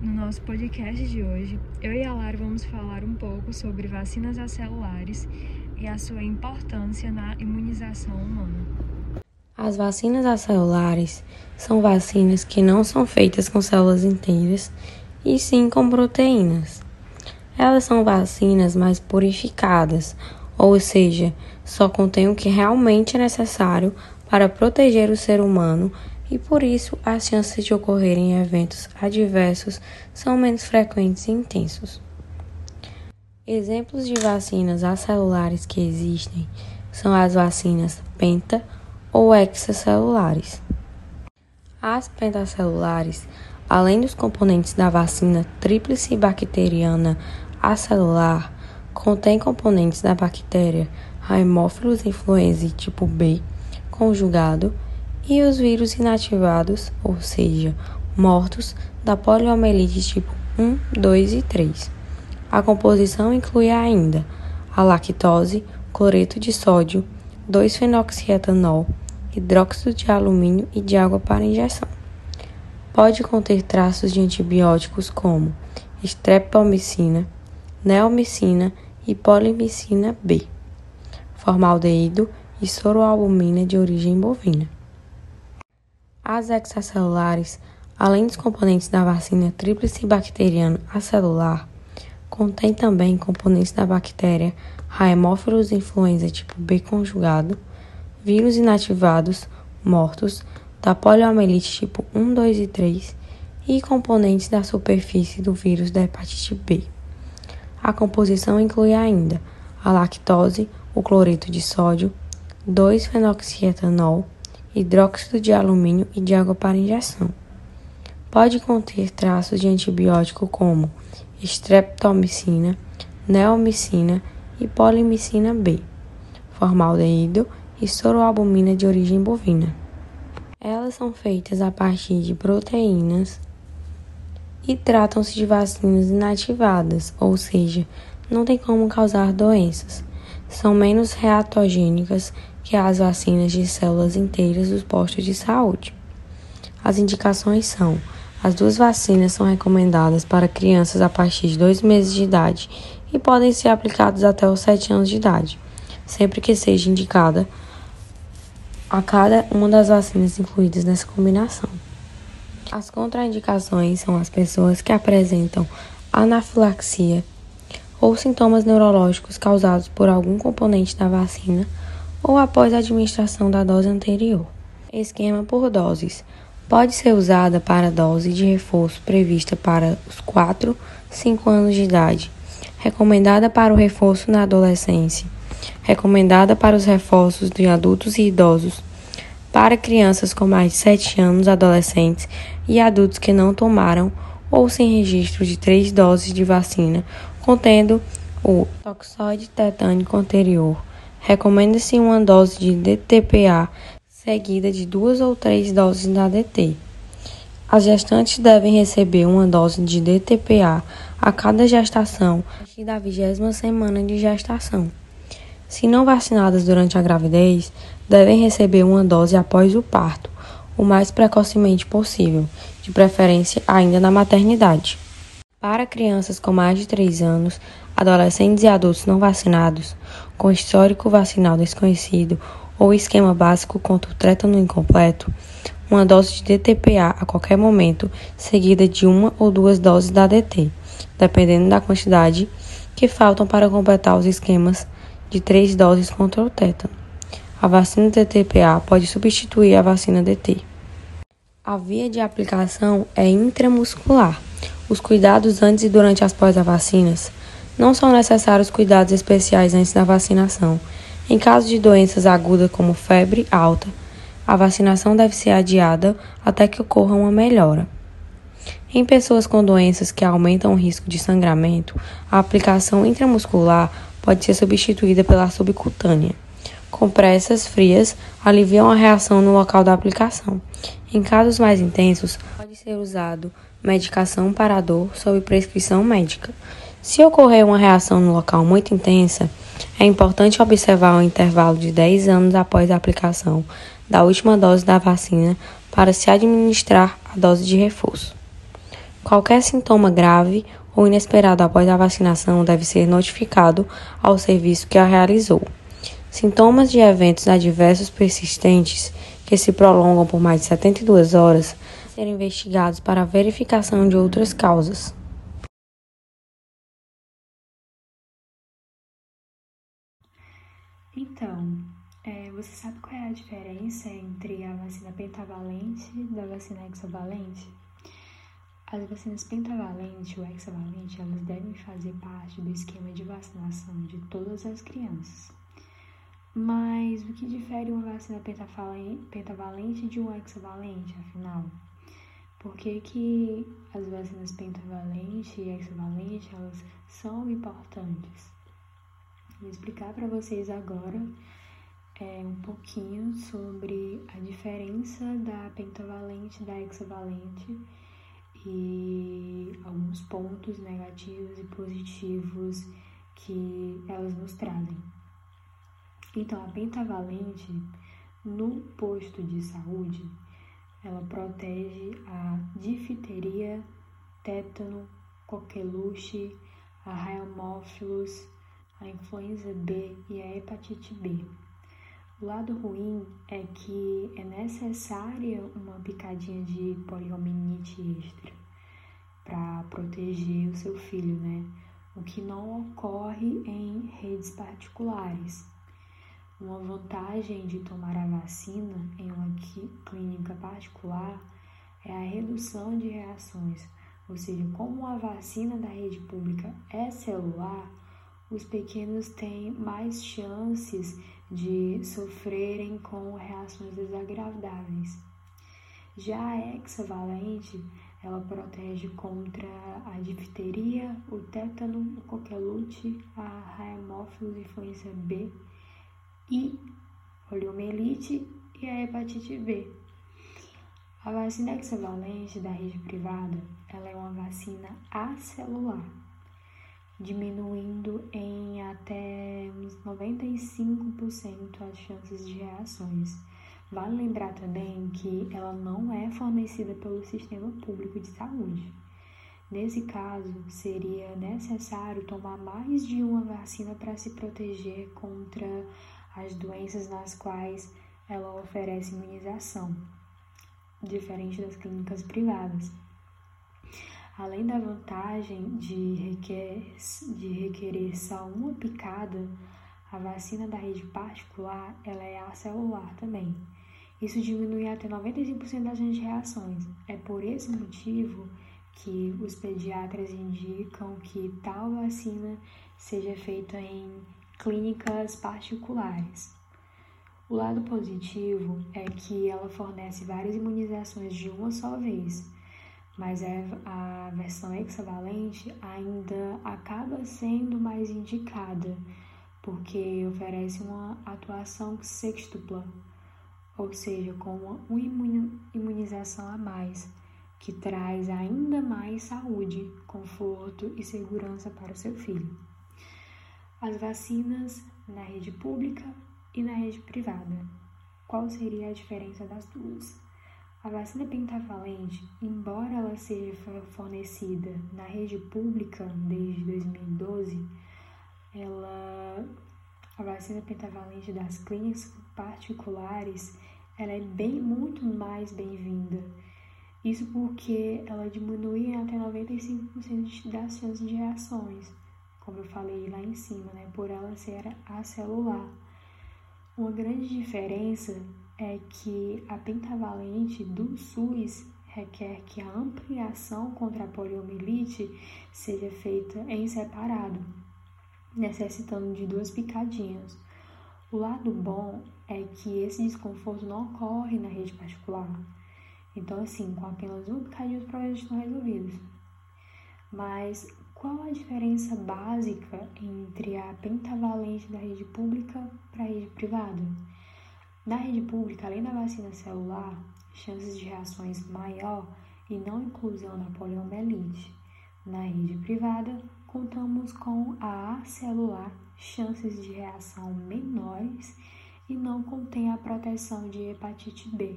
No nosso podcast de hoje, eu e a Lara vamos falar um pouco sobre vacinas acelulares e a sua importância na imunização humana. As vacinas acelulares são vacinas que não são feitas com células inteiras, e sim com proteínas. Elas são vacinas mais purificadas, ou seja, só contêm o que realmente é necessário para proteger o ser humano e por isso as chances de ocorrerem eventos adversos são menos frequentes e intensos. Exemplos de vacinas acelulares que existem são as vacinas penta ou hexacelulares. As pentacelulares, além dos componentes da vacina tríplice bacteriana acelular, contêm componentes da bactéria Haemophilus influenzae tipo B conjugado e os vírus inativados, ou seja, mortos, da poliomielite tipo 1, 2 e 3. A composição inclui ainda a lactose, cloreto de sódio, 2-fenoxietanol, hidróxido de alumínio e de água para injeção. Pode conter traços de antibióticos como streptomicina, neomicina e polimicina B, formaldeído e soroalbumina de origem bovina. As extracelulares, além dos componentes da vacina tríplice bacteriana acelular, contêm também componentes da bactéria Haemophilus influenza tipo B conjugado, vírus inativados, mortos, da poliomielite tipo 1, 2 e 3 e componentes da superfície do vírus da hepatite B. A composição inclui ainda a lactose, o cloreto de sódio, 2-fenoxietanol, hidróxido de alumínio e de água para injeção. Pode conter traços de antibiótico como streptomicina, neomicina e polimicina B, formaldeído e soroalbumina de origem bovina. Elas são feitas a partir de proteínas e tratam-se de vacinas inativadas, ou seja, não tem como causar doenças. São menos reatogênicas que as vacinas de células inteiras dos postos de saúde. As indicações são: as duas vacinas são recomendadas para crianças a partir de dois meses de idade e podem ser aplicadas até os 7 anos de idade, sempre que seja indicada a cada uma das vacinas incluídas nessa combinação. As contraindicações são as pessoas que apresentam anafilaxia ou sintomas neurológicos causados por algum componente da vacina ou após a administração da dose anterior. Esquema por doses. Pode ser usada para dose de reforço prevista para os 4, 5 anos de idade, recomendada para o reforço na adolescência, recomendada para os reforços de adultos e idosos, para crianças com mais de 7 anos, adolescentes e adultos que não tomaram ou sem registro de três doses de vacina contendo o toxoide tetânico anterior recomenda-se uma dose de DTPA seguida de duas ou três doses da DT. As gestantes devem receber uma dose de DTPA a cada gestação a partir da vigésima semana de gestação. Se não vacinadas durante a gravidez, devem receber uma dose após o parto, o mais precocemente possível, de preferência ainda na maternidade. Para crianças com mais de 3 anos, adolescentes e adultos não vacinados, com histórico vacinal desconhecido ou esquema básico contra o tétano incompleto, uma dose de DTPA a qualquer momento, seguida de uma ou duas doses da DT, dependendo da quantidade que faltam para completar os esquemas de três doses contra o tétano. A vacina DTPA pode substituir a vacina DT. A via de aplicação é intramuscular. Os cuidados antes e durante as pós-vacinas não são necessários cuidados especiais antes da vacinação. Em caso de doenças agudas como febre alta, a vacinação deve ser adiada até que ocorra uma melhora. Em pessoas com doenças que aumentam o risco de sangramento, a aplicação intramuscular pode ser substituída pela subcutânea. Compressas frias aliviam a reação no local da aplicação. Em casos mais intensos, pode ser usado medicação para a dor sob prescrição médica. Se ocorrer uma reação no local muito intensa, é importante observar um intervalo de 10 anos após a aplicação da última dose da vacina para se administrar a dose de reforço. Qualquer sintoma grave ou inesperado após a vacinação deve ser notificado ao serviço que a realizou. Sintomas de eventos adversos persistentes que se prolongam por mais de 72 horas serem investigados para verificação de outras causas. Então, é, você sabe qual é a diferença entre a vacina pentavalente e da vacina hexavalente? As vacinas pentavalente ou hexavalente, elas devem fazer parte do esquema de vacinação de todas as crianças. Mas o que difere uma vacina pentavalente de uma hexavalente, afinal? Por que, que as vacinas pentavalente e hexavalente, elas são importantes? Vou explicar para vocês agora é, um pouquinho sobre a diferença da pentavalente e da hexavalente e alguns pontos negativos e positivos que elas nos trazem. Então, a pentavalente no posto de saúde, ela protege a difteria, tétano, coqueluche, a raiomófilos, a influenza B e a hepatite B. O lado ruim é que é necessária uma picadinha de poliomielite extra para proteger o seu filho, né? O que não ocorre em redes particulares. Uma vantagem de tomar a vacina em uma clínica particular é a redução de reações, ou seja, como a vacina da rede pública é celular, os pequenos têm mais chances de sofrerem com reações desagradáveis. Já a hexavalente, ela protege contra a difteria, o tétano, o coqueluche, a raemófilos influenza B e poliomielite e a hepatite B. A vacina hexavalente da rede privada, ela é uma vacina acelular diminuindo em até uns 95% as chances de reações. Vale lembrar também que ela não é fornecida pelo sistema público de saúde. Nesse caso, seria necessário tomar mais de uma vacina para se proteger contra as doenças nas quais ela oferece imunização, diferente das clínicas privadas. Além da vantagem de, requer, de requerer só uma picada, a vacina da rede particular ela é acelular também. Isso diminui até 95% das reações. É por esse motivo que os pediatras indicam que tal vacina seja feita em clínicas particulares. O lado positivo é que ela fornece várias imunizações de uma só vez mas a versão hexavalente ainda acaba sendo mais indicada, porque oferece uma atuação sextupla, ou seja, com uma imunização a mais, que traz ainda mais saúde, conforto e segurança para o seu filho. As vacinas na rede pública e na rede privada. Qual seria a diferença das duas? A vacina pentavalente, embora ela seja fornecida na rede pública desde 2012, ela, a vacina pentavalente das clínicas particulares, ela é bem muito mais bem-vinda. Isso porque ela diminui até 95% das chances de reações, como eu falei lá em cima, né, por ela ser acelular. Uma grande diferença é que a pentavalente do SUS requer que a ampliação contra a poliomielite seja feita em separado, necessitando de duas picadinhas. O lado bom é que esse desconforto não ocorre na rede particular. Então, assim, com apenas uma picadinha os problemas estão resolvidos. Mas qual a diferença básica entre a pentavalente da rede pública para a rede privada? Na rede pública, além da vacina celular, chances de reações maior e não inclusão da poliomielite. Na rede privada, contamos com a celular, chances de reação menores e não contém a proteção de hepatite B.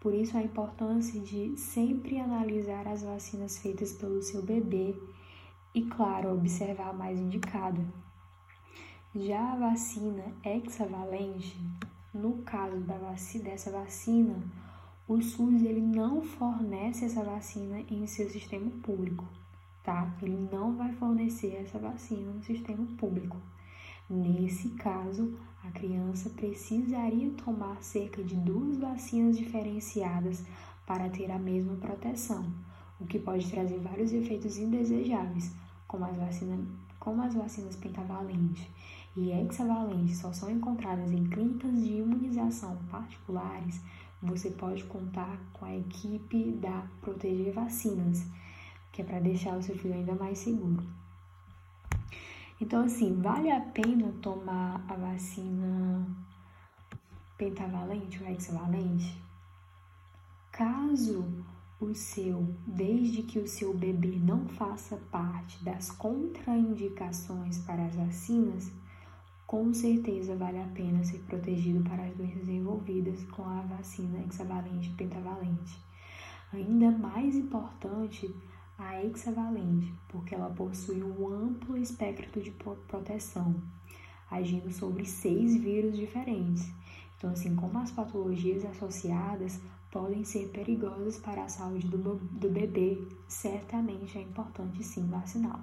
Por isso, a importância de sempre analisar as vacinas feitas pelo seu bebê e, claro, observar a mais indicada. Já a vacina hexavalente, no caso da dessa vacina, o SUS ele não fornece essa vacina em seu sistema público, tá? Ele não vai fornecer essa vacina no sistema público. Nesse caso, a criança precisaria tomar cerca de duas vacinas diferenciadas para ter a mesma proteção, o que pode trazer vários efeitos indesejáveis, como as vacinas, como as vacinas pentavalentes e hexavalentes só são encontradas em clínicas de imunização particulares, você pode contar com a equipe da Proteger Vacinas, que é para deixar o seu filho ainda mais seguro. Então, assim, vale a pena tomar a vacina pentavalente ou hexavalente? Caso o seu, desde que o seu bebê não faça parte das contraindicações para as vacinas, com certeza vale a pena ser protegido para as doenças envolvidas com a vacina hexavalente e pentavalente. Ainda mais importante a hexavalente, porque ela possui um amplo espectro de proteção, agindo sobre seis vírus diferentes. Então, assim como as patologias associadas podem ser perigosas para a saúde do, do bebê, certamente é importante sim vacinar.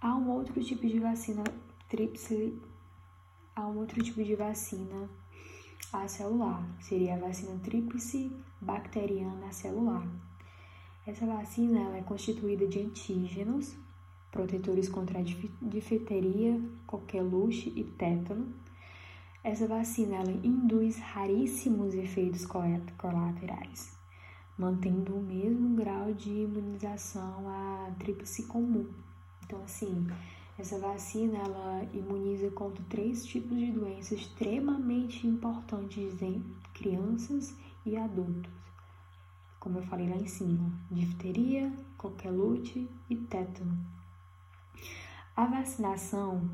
Há um outro tipo de vacina tríplice, há um outro tipo de vacina acelular, seria a vacina tríplice bacteriana celular essa vacina ela é constituída de antígenos, protetores contra a difteria, coqueluche e tétano. Essa vacina ela induz raríssimos efeitos colaterais, mantendo o mesmo grau de imunização à tríplice comum. Então, assim, essa vacina ela imuniza contra três tipos de doenças extremamente importantes em crianças e adultos como eu falei lá em cima, difteria, coqueluche e tétano. A vacinação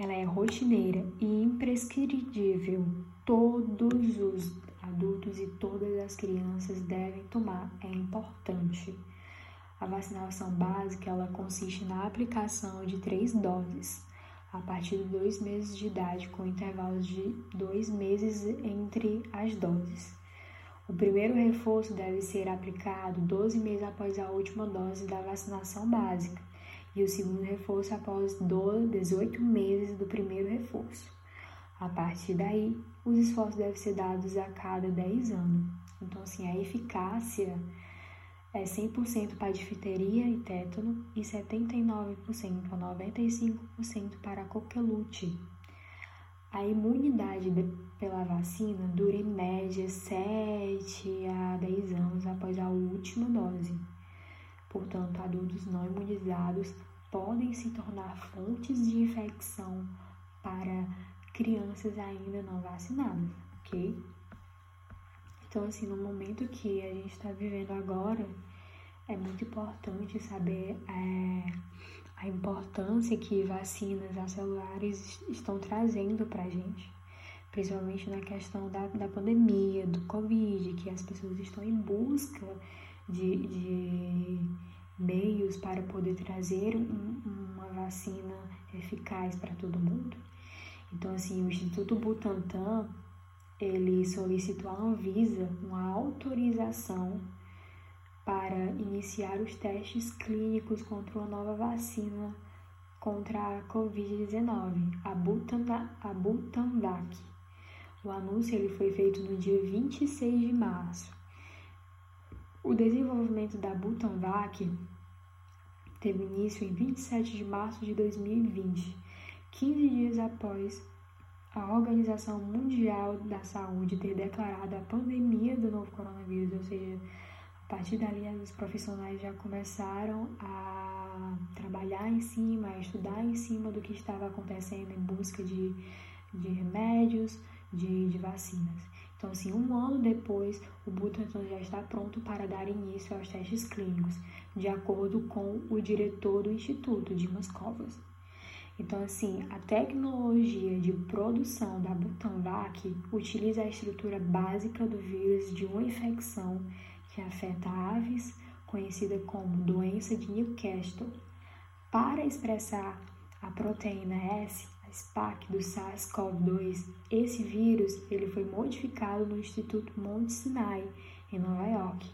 ela é rotineira e imprescritível. Todos os adultos e todas as crianças devem tomar, é importante. A vacinação básica ela consiste na aplicação de três doses a partir de dois meses de idade, com intervalos de dois meses entre as doses. O primeiro reforço deve ser aplicado 12 meses após a última dose da vacinação básica e o segundo reforço após 18 meses do primeiro reforço. A partir daí, os esforços devem ser dados a cada 10 anos. Então, assim, a eficácia é 100% para difteria e tétano e 79% a 95% para coqueluche. A imunidade pela vacina dura em média 7 a 10 anos após a última dose. Portanto, adultos não imunizados podem se tornar fontes de infecção para crianças ainda não vacinadas, ok? Então, assim, no momento que a gente está vivendo agora, é muito importante saber é, a importância que vacinas acelulares estão trazendo para a gente, principalmente na questão da, da pandemia, do Covid, que as pessoas estão em busca de, de meios para poder trazer um, uma vacina eficaz para todo mundo. Então, assim, o Instituto Butantan, ele solicitou à Anvisa uma autorização para iniciar os testes clínicos contra uma nova vacina contra a Covid-19, a, a Butanvac. O anúncio ele foi feito no dia 26 de março. O desenvolvimento da Butanvac teve início em 27 de março de 2020, 15 dias após a Organização Mundial da Saúde ter declarado a pandemia do novo coronavírus, ou seja, a partir dali, os profissionais já começaram a trabalhar em cima, a estudar em cima do que estava acontecendo em busca de, de remédios, de, de vacinas. Então, assim, um ano depois, o Butantan já está pronto para dar início aos testes clínicos, de acordo com o diretor do Instituto, Dimas Covas. Então, assim, a tecnologia de produção da Butanvac utiliza a estrutura básica do vírus de uma infecção que afeta aves, conhecida como doença de Newcastle, para expressar a proteína S, SPAC do SARS-CoV-2. Esse vírus ele foi modificado no Instituto Mount Sinai, em Nova York.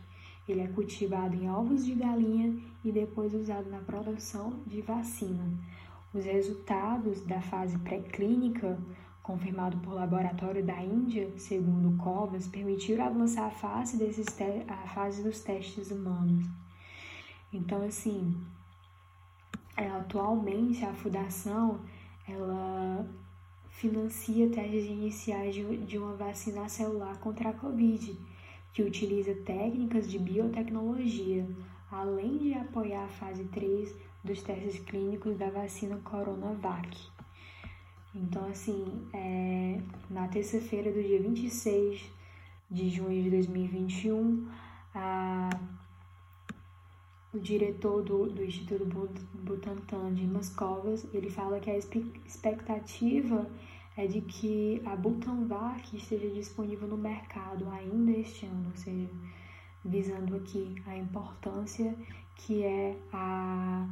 Ele é cultivado em ovos de galinha e depois usado na produção de vacina. Os resultados da fase pré-clínica, confirmado por laboratório da Índia, segundo Covas, permitiram avançar a fase, desses a fase dos testes humanos. Então, assim, é, atualmente a fundação ela financia testes iniciais de, uma vacina celular contra a Covid, que utiliza técnicas de biotecnologia, além de apoiar a fase 3 dos testes clínicos da vacina Coronavac. Então, assim, é, na terça-feira do dia 26 de junho de 2021, a, o diretor do, do Instituto Butantan, Dimas Covas, ele fala que a expectativa é de que a Butanvac esteja disponível no mercado ainda este ano, ou seja, visando aqui a importância que é a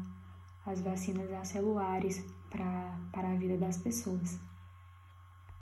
as vacinas acelulares para a vida das pessoas.